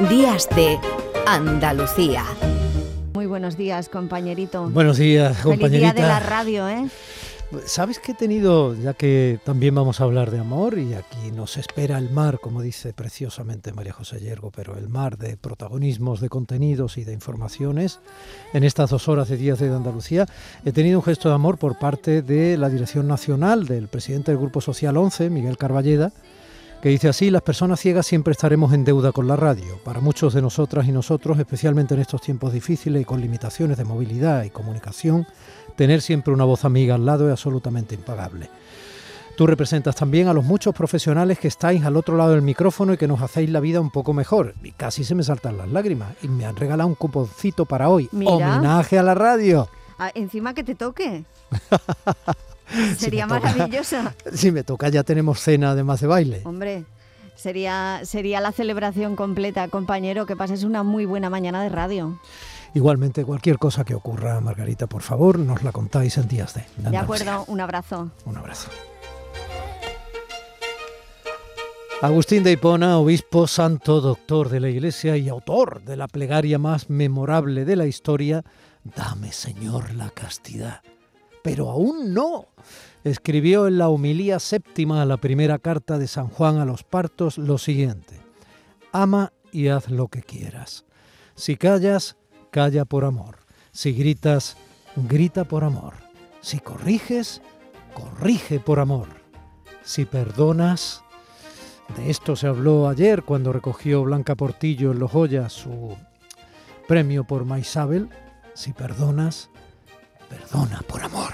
Días de Andalucía. Muy buenos días, compañerito. Buenos días, compañerita. Feliz día de la radio, ¿eh? ¿Sabes que he tenido, ya que también vamos a hablar de amor y aquí nos espera el mar, como dice preciosamente María José Yergo, pero el mar de protagonismos, de contenidos y de informaciones en estas dos horas de Días de Andalucía, he tenido un gesto de amor por parte de la Dirección Nacional del presidente del Grupo Social 11, Miguel Carballeda, que dice así, las personas ciegas siempre estaremos en deuda con la radio. Para muchos de nosotras y nosotros, especialmente en estos tiempos difíciles y con limitaciones de movilidad y comunicación, tener siempre una voz amiga al lado es absolutamente impagable. Tú representas también a los muchos profesionales que estáis al otro lado del micrófono y que nos hacéis la vida un poco mejor. Y casi se me saltan las lágrimas. Y me han regalado un cuponcito para hoy. Homenaje a la radio. Ah, encima que te toque. Sería maravilloso. Si me toca ya tenemos cena además de baile. Hombre, sería, sería la celebración completa, compañero, que pases una muy buena mañana de radio. Igualmente, cualquier cosa que ocurra, Margarita, por favor, nos la contáis en días de. De, acuerdo, un abrazo. Un abrazo. Agustín de Hipona, obispo, santo, doctor de la Iglesia y autor de la plegaria más memorable de la historia, Dame, Señor, la castidad. Pero aún no. Escribió en la homilía séptima a la primera carta de San Juan a los partos lo siguiente. Ama y haz lo que quieras. Si callas, calla por amor. Si gritas, grita por amor. Si corriges, corrige por amor. Si perdonas, de esto se habló ayer cuando recogió Blanca Portillo en Los Joyas su premio por Maisabel. Si perdonas, perdona por amor.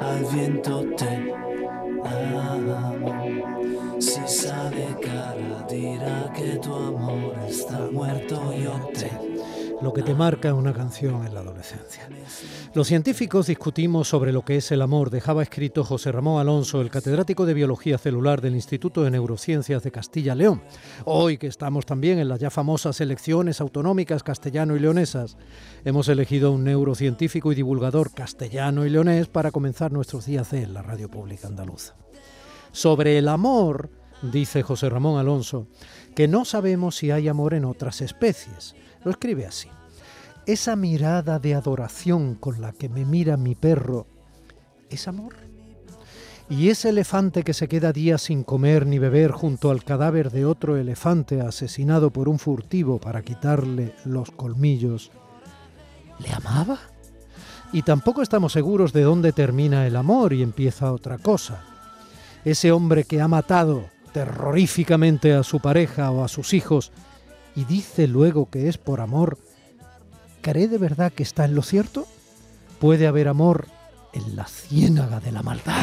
Al viento que marca una canción en la adolescencia. Los científicos discutimos sobre lo que es el amor, dejaba escrito José Ramón Alonso, el catedrático de Biología Celular del Instituto de Neurociencias de Castilla-León. Hoy que estamos también en las ya famosas elecciones autonómicas castellano y leonesas, hemos elegido un neurocientífico y divulgador castellano y leonés para comenzar nuestros días en la radio pública andaluza. Sobre el amor, dice José Ramón Alonso, que no sabemos si hay amor en otras especies lo escribe así. Esa mirada de adoración con la que me mira mi perro, ¿es amor? Y ese elefante que se queda días sin comer ni beber junto al cadáver de otro elefante asesinado por un furtivo para quitarle los colmillos, ¿le amaba? Y tampoco estamos seguros de dónde termina el amor y empieza otra cosa. Ese hombre que ha matado terroríficamente a su pareja o a sus hijos y dice luego que es por amor, ¿cree de verdad que está en lo cierto? ¿Puede haber amor en la ciénaga de la maldad?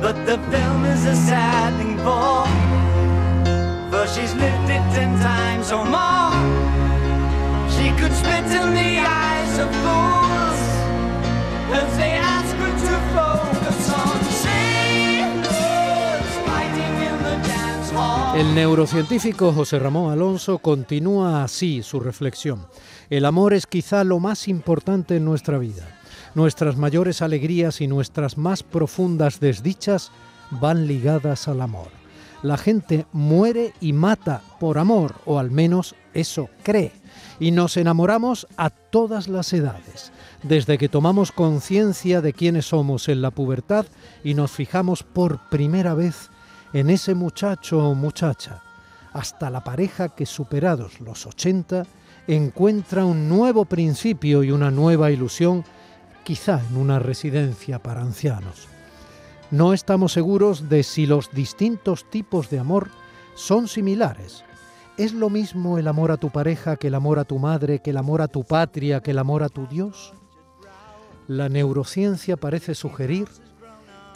But the film is a sad thing for, for she's lived it ten times or more. She could spit in the eyes of fools El neurocientífico José Ramón Alonso continúa así su reflexión. El amor es quizá lo más importante en nuestra vida. Nuestras mayores alegrías y nuestras más profundas desdichas van ligadas al amor. La gente muere y mata por amor, o al menos eso cree. Y nos enamoramos a todas las edades, desde que tomamos conciencia de quiénes somos en la pubertad y nos fijamos por primera vez en ese muchacho o muchacha, hasta la pareja que superados los 80 encuentra un nuevo principio y una nueva ilusión, quizá en una residencia para ancianos. No estamos seguros de si los distintos tipos de amor son similares. ¿Es lo mismo el amor a tu pareja que el amor a tu madre, que el amor a tu patria, que el amor a tu Dios? La neurociencia parece sugerir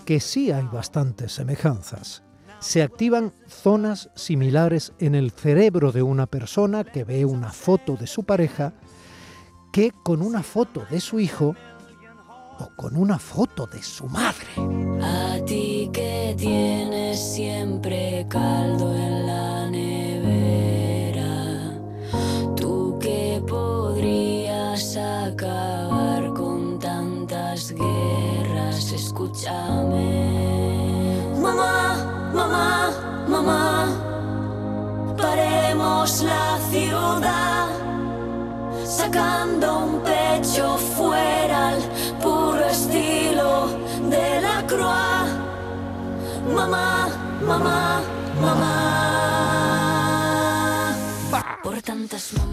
que sí hay bastantes semejanzas se activan zonas similares en el cerebro de una persona que ve una foto de su pareja que con una foto de su hijo o con una foto de su madre. A ti que tienes siempre caldo en la nevera, tú que podrías acabar con tantas guerras, escúchame. Mamá, paremos la ciudad sacando un pecho fuera al puro estilo de la croix. Mamá, mamá, mamá.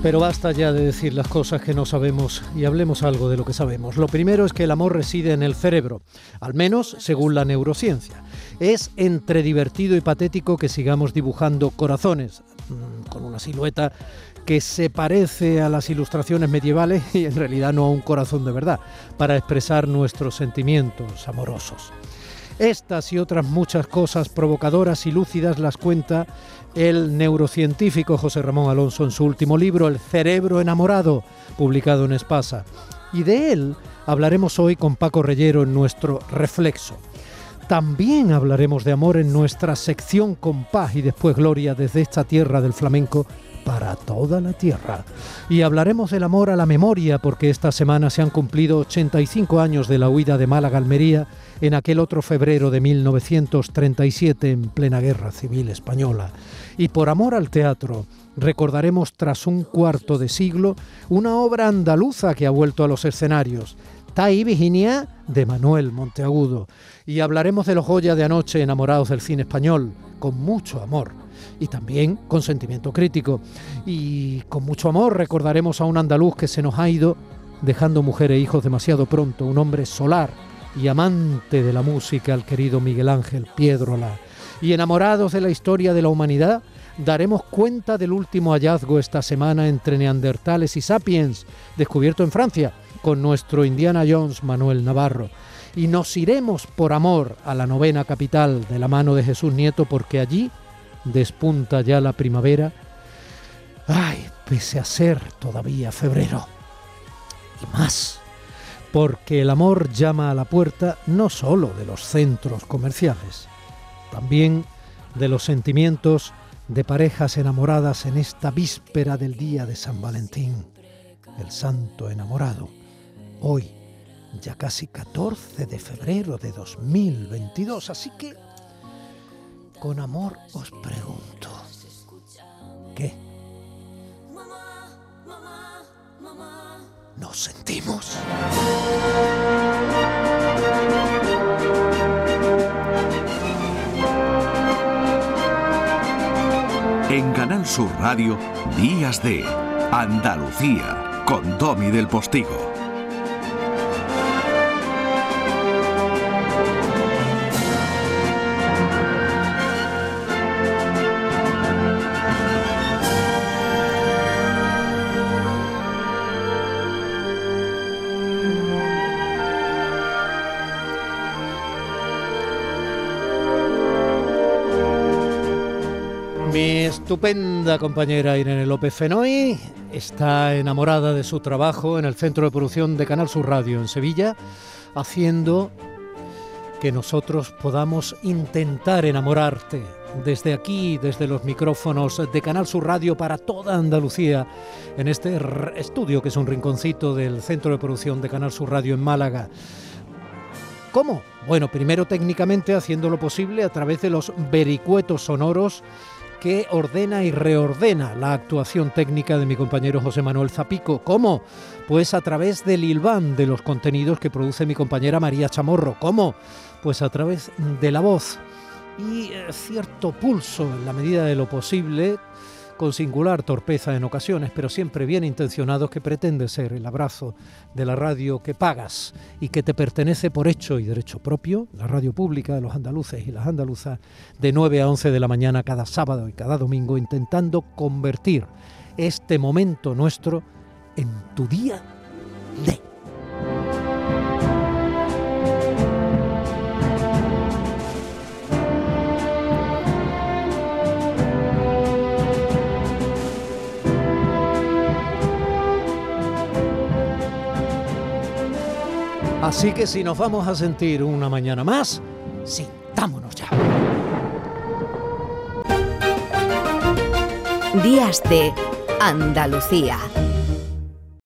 Pero basta ya de decir las cosas que no sabemos y hablemos algo de lo que sabemos. Lo primero es que el amor reside en el cerebro, al menos según la neurociencia. Es entre divertido y patético que sigamos dibujando corazones mm, con una silueta que se parece a las ilustraciones medievales y en realidad no a un corazón de verdad, para expresar nuestros sentimientos amorosos. Estas y otras muchas cosas provocadoras y lúcidas las cuenta el neurocientífico José Ramón Alonso en su último libro, El cerebro enamorado, publicado en Espasa. Y de él hablaremos hoy con Paco Reyero en nuestro Reflexo. También hablaremos de amor en nuestra sección con paz y después gloria desde esta tierra del flamenco para toda la tierra. Y hablaremos del amor a la memoria porque esta semana se han cumplido 85 años de la huida de Málaga Almería en aquel otro febrero de 1937 en plena guerra civil española. Y por amor al teatro, recordaremos tras un cuarto de siglo una obra andaluza que ha vuelto a los escenarios. Tai Virginia de Manuel Monteagudo. Y hablaremos de los Goya de anoche enamorados del cine español, con mucho amor y también con sentimiento crítico. Y con mucho amor recordaremos a un andaluz que se nos ha ido dejando mujer e hijos demasiado pronto, un hombre solar y amante de la música, el querido Miguel Ángel Piedrola. Y enamorados de la historia de la humanidad, daremos cuenta del último hallazgo esta semana entre neandertales y sapiens, descubierto en Francia, con nuestro Indiana Jones Manuel Navarro. Y nos iremos por amor a la novena capital de la mano de Jesús Nieto, porque allí despunta ya la primavera. Ay, pese a ser todavía febrero. Y más, porque el amor llama a la puerta no solo de los centros comerciales, también de los sentimientos de parejas enamoradas en esta víspera del día de San Valentín, el santo enamorado. Hoy, ya casi 14 de febrero de 2022, así que con amor os pregunto, ¿qué? ¿Nos sentimos? En Canal Sur Radio, Días de Andalucía, con Domi del Postigo. Mi estupenda compañera Irene López Fenoy está enamorada de su trabajo en el Centro de Producción de Canal Sur Radio en Sevilla, haciendo que nosotros podamos intentar enamorarte desde aquí, desde los micrófonos de Canal Sur Radio para toda Andalucía, en este estudio que es un rinconcito del Centro de Producción de Canal Sur Radio en Málaga. ¿Cómo? Bueno, primero técnicamente haciendo lo posible a través de los vericuetos sonoros que ordena y reordena la actuación técnica de mi compañero José Manuel Zapico. ¿Cómo? Pues a través del hilván de los contenidos que produce mi compañera María Chamorro. ¿Cómo? Pues a través de la voz y eh, cierto pulso en la medida de lo posible, con singular torpeza en ocasiones, pero siempre bien intencionados, que pretende ser el abrazo de la radio que pagas y que te pertenece por hecho y derecho propio, la radio pública de los andaluces y las andaluzas, de 9 a 11 de la mañana cada sábado y cada domingo, intentando convertir este momento nuestro en tu día de. Así que si nos vamos a sentir una mañana más, sintámonos ya. Días de Andalucía.